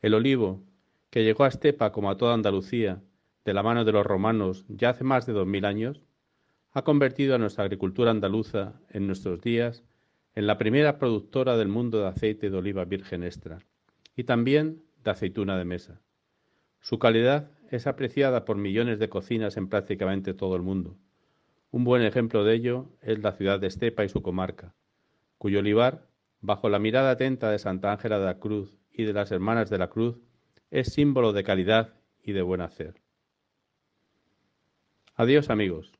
El olivo, que llegó a Estepa como a toda Andalucía, de la mano de los romanos ya hace más de dos mil años, ha convertido a nuestra agricultura andaluza en nuestros días en la primera productora del mundo de aceite de oliva virgen extra y también de aceituna de mesa. Su calidad es apreciada por millones de cocinas en prácticamente todo el mundo. Un buen ejemplo de ello es la ciudad de Estepa y su comarca, cuyo olivar, bajo la mirada atenta de Santa Ángela de la Cruz y de las Hermanas de la Cruz, es símbolo de calidad y de buen hacer. Adiós amigos.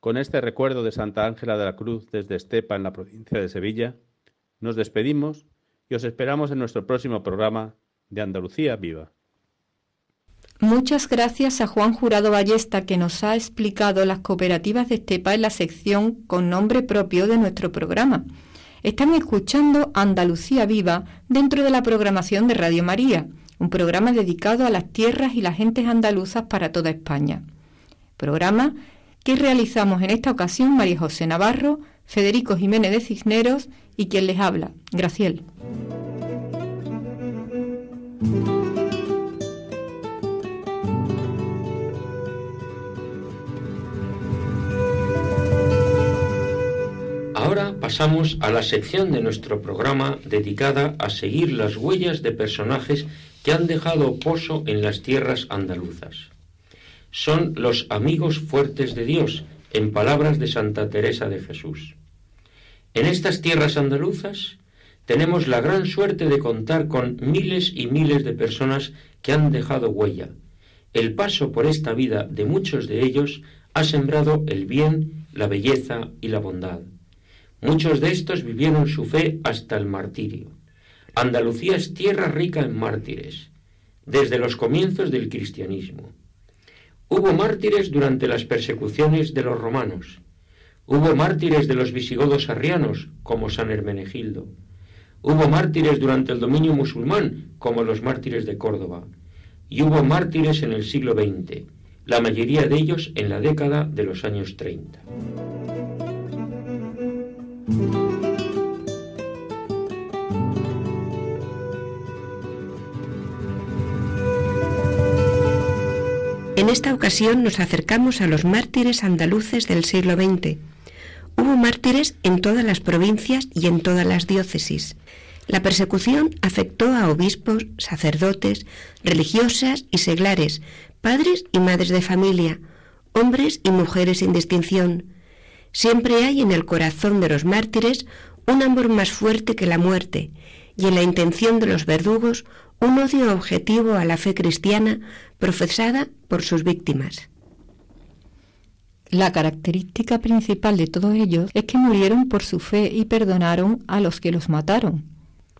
Con este recuerdo de Santa Ángela de la Cruz desde Estepa en la provincia de Sevilla, nos despedimos y os esperamos en nuestro próximo programa de Andalucía Viva. Muchas gracias a Juan Jurado Ballesta que nos ha explicado las cooperativas de Estepa en la sección con nombre propio de nuestro programa. Están escuchando Andalucía Viva dentro de la programación de Radio María, un programa dedicado a las tierras y las gentes andaluzas para toda España programa que realizamos en esta ocasión María José Navarro, Federico Jiménez de Cisneros y quien les habla, Graciel. Ahora pasamos a la sección de nuestro programa dedicada a seguir las huellas de personajes que han dejado pozo en las tierras andaluzas son los amigos fuertes de Dios, en palabras de Santa Teresa de Jesús. En estas tierras andaluzas tenemos la gran suerte de contar con miles y miles de personas que han dejado huella. El paso por esta vida de muchos de ellos ha sembrado el bien, la belleza y la bondad. Muchos de estos vivieron su fe hasta el martirio. Andalucía es tierra rica en mártires, desde los comienzos del cristianismo. Hubo mártires durante las persecuciones de los romanos. Hubo mártires de los visigodos arrianos, como San Hermenegildo. Hubo mártires durante el dominio musulmán, como los mártires de Córdoba. Y hubo mártires en el siglo XX, la mayoría de ellos en la década de los años 30. Esta ocasión nos acercamos a los mártires andaluces del siglo XX. Hubo mártires en todas las provincias y en todas las diócesis. La persecución afectó a obispos, sacerdotes, religiosas y seglares, padres y madres de familia, hombres y mujeres sin distinción. Siempre hay en el corazón de los mártires un amor más fuerte que la muerte, y en la intención de los verdugos un odio objetivo a la fe cristiana profesada por sus víctimas. La característica principal de todos ellos es que murieron por su fe y perdonaron a los que los mataron.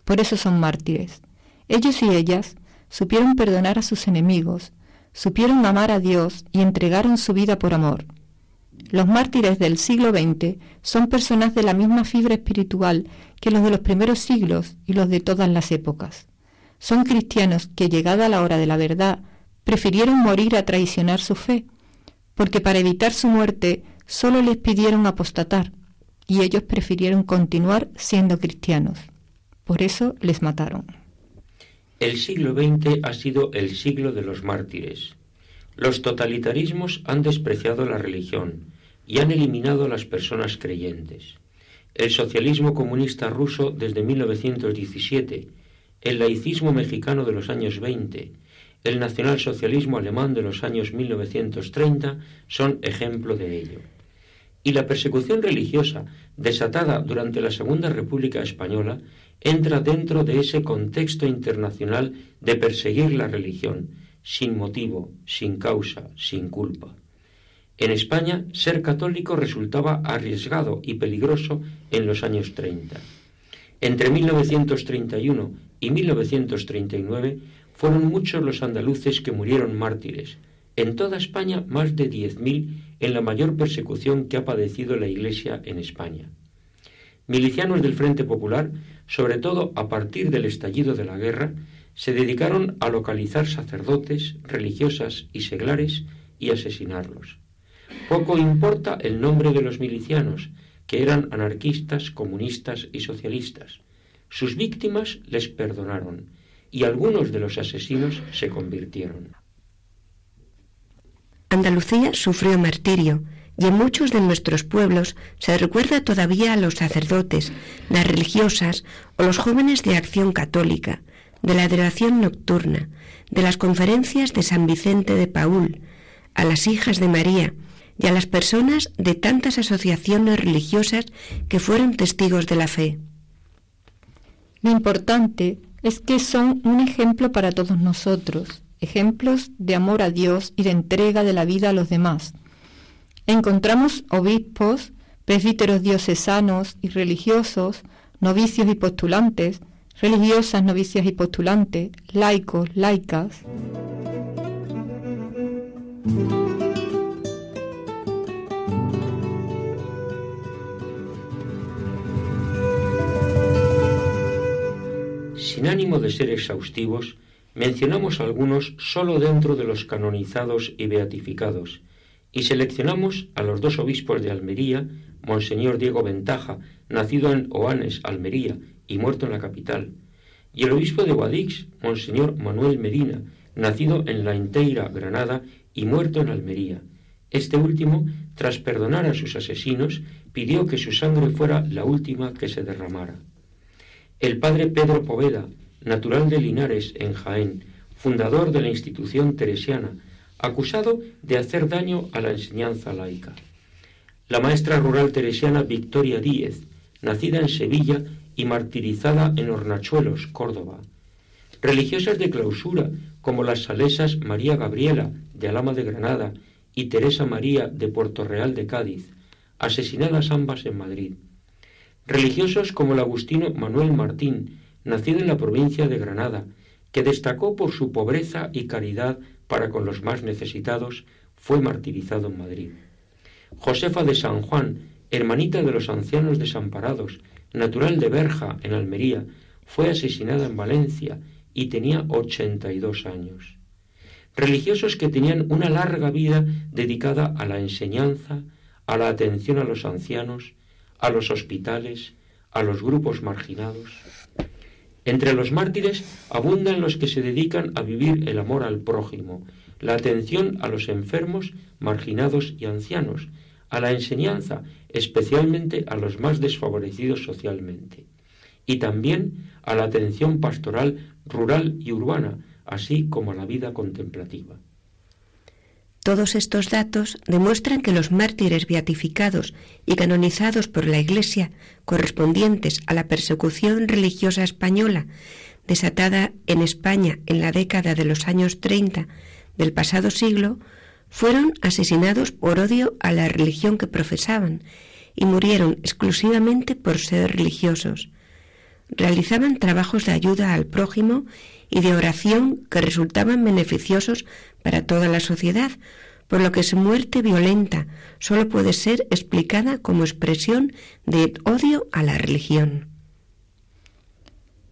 Por eso son mártires. Ellos y ellas supieron perdonar a sus enemigos, supieron amar a Dios y entregaron su vida por amor. Los mártires del siglo XX son personas de la misma fibra espiritual que los de los primeros siglos y los de todas las épocas. Son cristianos que, llegada la hora de la verdad, prefirieron morir a traicionar su fe, porque para evitar su muerte solo les pidieron apostatar, y ellos prefirieron continuar siendo cristianos. Por eso les mataron. El siglo XX ha sido el siglo de los mártires. Los totalitarismos han despreciado la religión y han eliminado a las personas creyentes. El socialismo comunista ruso desde 1917 el laicismo mexicano de los años 20, el nacionalsocialismo alemán de los años 1930 son ejemplo de ello. y la persecución religiosa desatada durante la Segunda República Española entra dentro de ese contexto internacional de perseguir la religión, sin motivo, sin causa, sin culpa. En España, ser católico resultaba arriesgado y peligroso en los años 30. Entre 1931 y 1939 fueron muchos los andaluces que murieron mártires, en toda España más de 10.000 en la mayor persecución que ha padecido la Iglesia en España. Milicianos del Frente Popular, sobre todo a partir del estallido de la guerra, se dedicaron a localizar sacerdotes, religiosas y seglares y asesinarlos. Poco importa el nombre de los milicianos, que eran anarquistas, comunistas y socialistas. Sus víctimas les perdonaron y algunos de los asesinos se convirtieron. Andalucía sufrió martirio y en muchos de nuestros pueblos se recuerda todavía a los sacerdotes, las religiosas o los jóvenes de acción católica, de la adoración nocturna, de las conferencias de San Vicente de Paul, a las hijas de María y a las personas de tantas asociaciones religiosas que fueron testigos de la fe. Lo importante es que son un ejemplo para todos nosotros ejemplos de amor a Dios y de entrega de la vida a los demás. Encontramos obispos, presbíteros diocesanos y religiosos, novicios y postulantes, religiosas, novicias y postulantes, laicos, laicas. Sin ánimo de ser exhaustivos, Mencionamos algunos solo dentro de los canonizados y beatificados, y seleccionamos a los dos obispos de Almería, Monseñor Diego Ventaja, nacido en Oanes, Almería, y muerto en la capital, y el obispo de Guadix, Monseñor Manuel Medina, nacido en La Inteira, Granada, y muerto en Almería. Este último, tras perdonar a sus asesinos, pidió que su sangre fuera la última que se derramara. El padre Pedro Poveda, natural de Linares, en Jaén, fundador de la institución teresiana, acusado de hacer daño a la enseñanza laica. La maestra rural teresiana Victoria Díez, nacida en Sevilla y martirizada en Hornachuelos, Córdoba. Religiosas de clausura, como las salesas María Gabriela, de Alama de Granada, y Teresa María, de Puerto Real de Cádiz, asesinadas ambas en Madrid. Religiosos como el agustino Manuel Martín, nacido en la provincia de Granada, que destacó por su pobreza y caridad para con los más necesitados, fue martirizado en Madrid. Josefa de San Juan, hermanita de los ancianos desamparados, natural de Berja, en Almería, fue asesinada en Valencia y tenía 82 años. Religiosos que tenían una larga vida dedicada a la enseñanza, a la atención a los ancianos, a los hospitales, a los grupos marginados. Entre los mártires abundan los que se dedican a vivir el amor al prójimo, la atención a los enfermos, marginados y ancianos, a la enseñanza, especialmente a los más desfavorecidos socialmente, y también a la atención pastoral rural y urbana, así como a la vida contemplativa. Todos estos datos demuestran que los mártires beatificados y canonizados por la Iglesia, correspondientes a la persecución religiosa española desatada en España en la década de los años 30 del pasado siglo, fueron asesinados por odio a la religión que profesaban y murieron exclusivamente por ser religiosos. Realizaban trabajos de ayuda al prójimo y de oración que resultaban beneficiosos para toda la sociedad, por lo que su muerte violenta solo puede ser explicada como expresión de odio a la religión.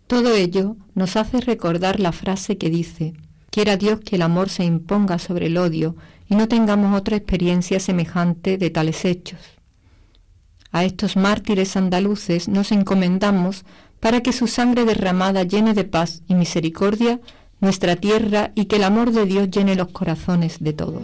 Todo ello nos hace recordar la frase que dice, quiera Dios que el amor se imponga sobre el odio y no tengamos otra experiencia semejante de tales hechos. A estos mártires andaluces nos encomendamos para que su sangre derramada llene de paz y misericordia nuestra tierra y que el amor de Dios llene los corazones de todos.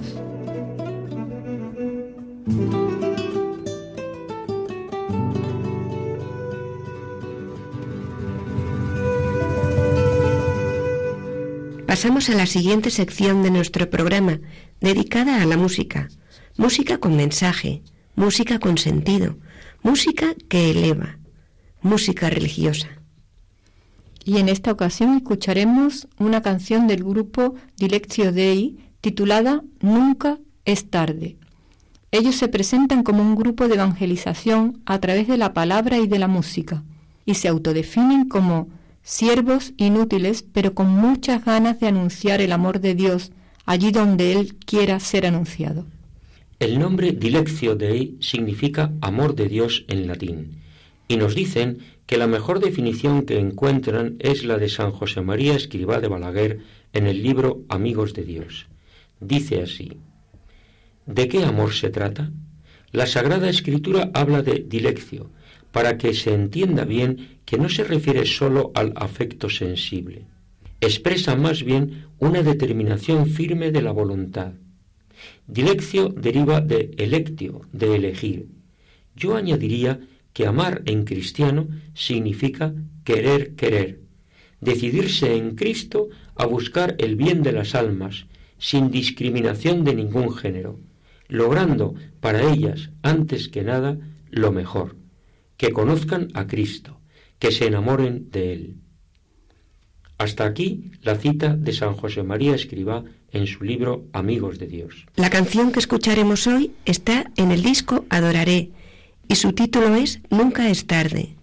Pasamos a la siguiente sección de nuestro programa, dedicada a la música, música con mensaje, música con sentido, música que eleva, música religiosa. Y en esta ocasión escucharemos una canción del grupo Dilectio Dei titulada Nunca es tarde. Ellos se presentan como un grupo de evangelización a través de la palabra y de la música, y se autodefinen como siervos inútiles, pero con muchas ganas de anunciar el amor de Dios allí donde Él quiera ser anunciado. El nombre Dilectio Dei significa amor de Dios en latín, y nos dicen que la mejor definición que encuentran es la de San José María Escribá de Balaguer en el libro Amigos de Dios. Dice así, ¿de qué amor se trata? La Sagrada Escritura habla de dileccio, para que se entienda bien que no se refiere sólo al afecto sensible. Expresa más bien una determinación firme de la voluntad. Dileccio deriva de electio, de elegir. Yo añadiría que amar en cristiano significa querer querer, decidirse en Cristo a buscar el bien de las almas, sin discriminación de ningún género, logrando para ellas, antes que nada, lo mejor, que conozcan a Cristo, que se enamoren de Él. Hasta aquí la cita de San José María Escribá en su libro Amigos de Dios. La canción que escucharemos hoy está en el disco Adoraré, y su título es Nunca es tarde.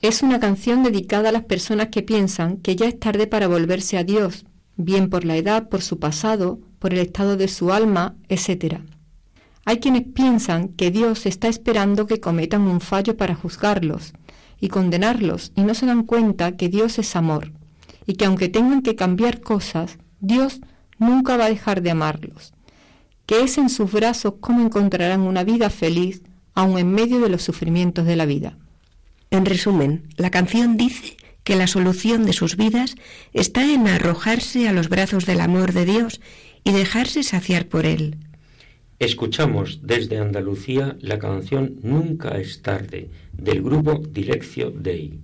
Es una canción dedicada a las personas que piensan que ya es tarde para volverse a Dios, bien por la edad, por su pasado, por el estado de su alma, etc. Hay quienes piensan que Dios está esperando que cometan un fallo para juzgarlos y condenarlos y no se dan cuenta que Dios es amor y que aunque tengan que cambiar cosas, Dios nunca va a dejar de amarlos, que es en sus brazos como encontrarán una vida feliz aun en medio de los sufrimientos de la vida. En resumen, la canción dice que la solución de sus vidas está en arrojarse a los brazos del amor de Dios y dejarse saciar por él. Escuchamos desde Andalucía la canción Nunca es tarde del grupo Dileccio Dei.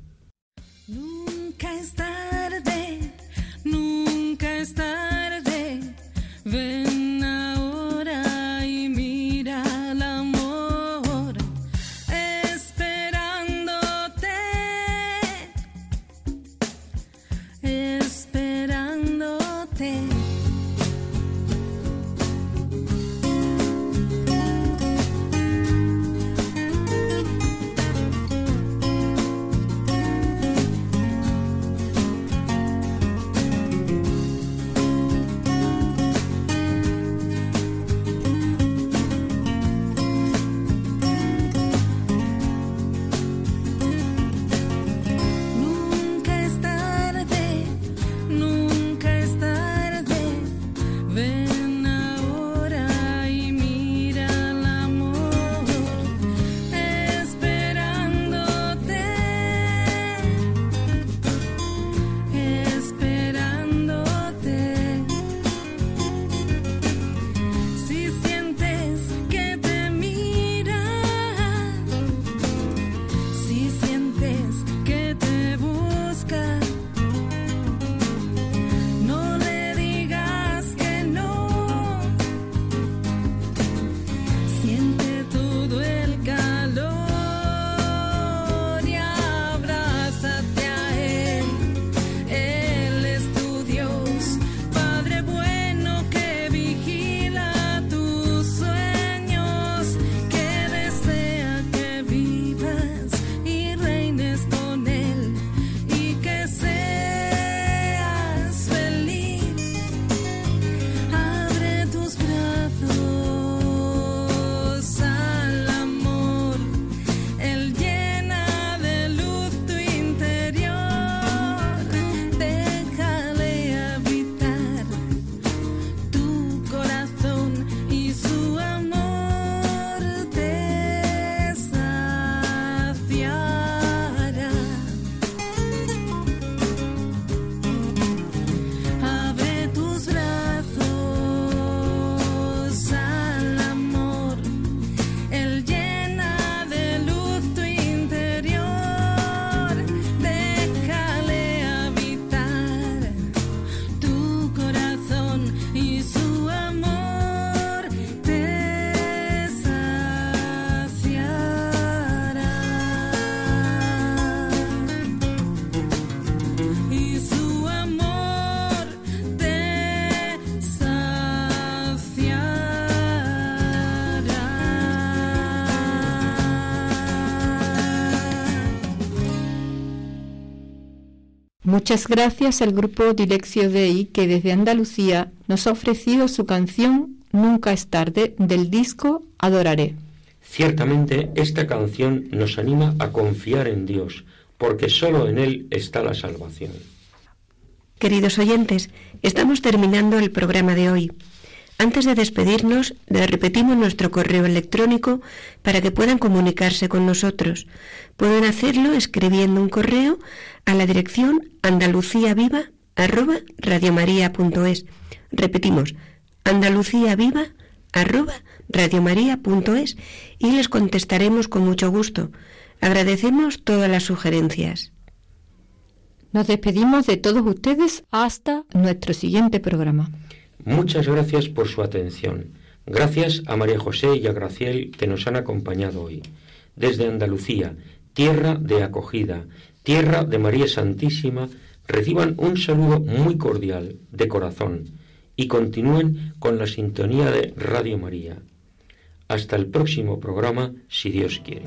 Muchas gracias al grupo Direccio Dei que desde Andalucía nos ha ofrecido su canción Nunca es tarde del disco Adoraré. Ciertamente esta canción nos anima a confiar en Dios, porque solo en Él está la salvación. Queridos oyentes, estamos terminando el programa de hoy. Antes de despedirnos, les repetimos nuestro correo electrónico para que puedan comunicarse con nosotros. Pueden hacerlo escribiendo un correo a la dirección andaluciaviva@radiomaria.es. Repetimos, andaluciaviva@radiomaria.es y les contestaremos con mucho gusto. Agradecemos todas las sugerencias. Nos despedimos de todos ustedes hasta nuestro siguiente programa. Muchas gracias por su atención. Gracias a María José y a Graciel que nos han acompañado hoy. Desde Andalucía, tierra de acogida, tierra de María Santísima, reciban un saludo muy cordial, de corazón, y continúen con la sintonía de Radio María. Hasta el próximo programa, si Dios quiere.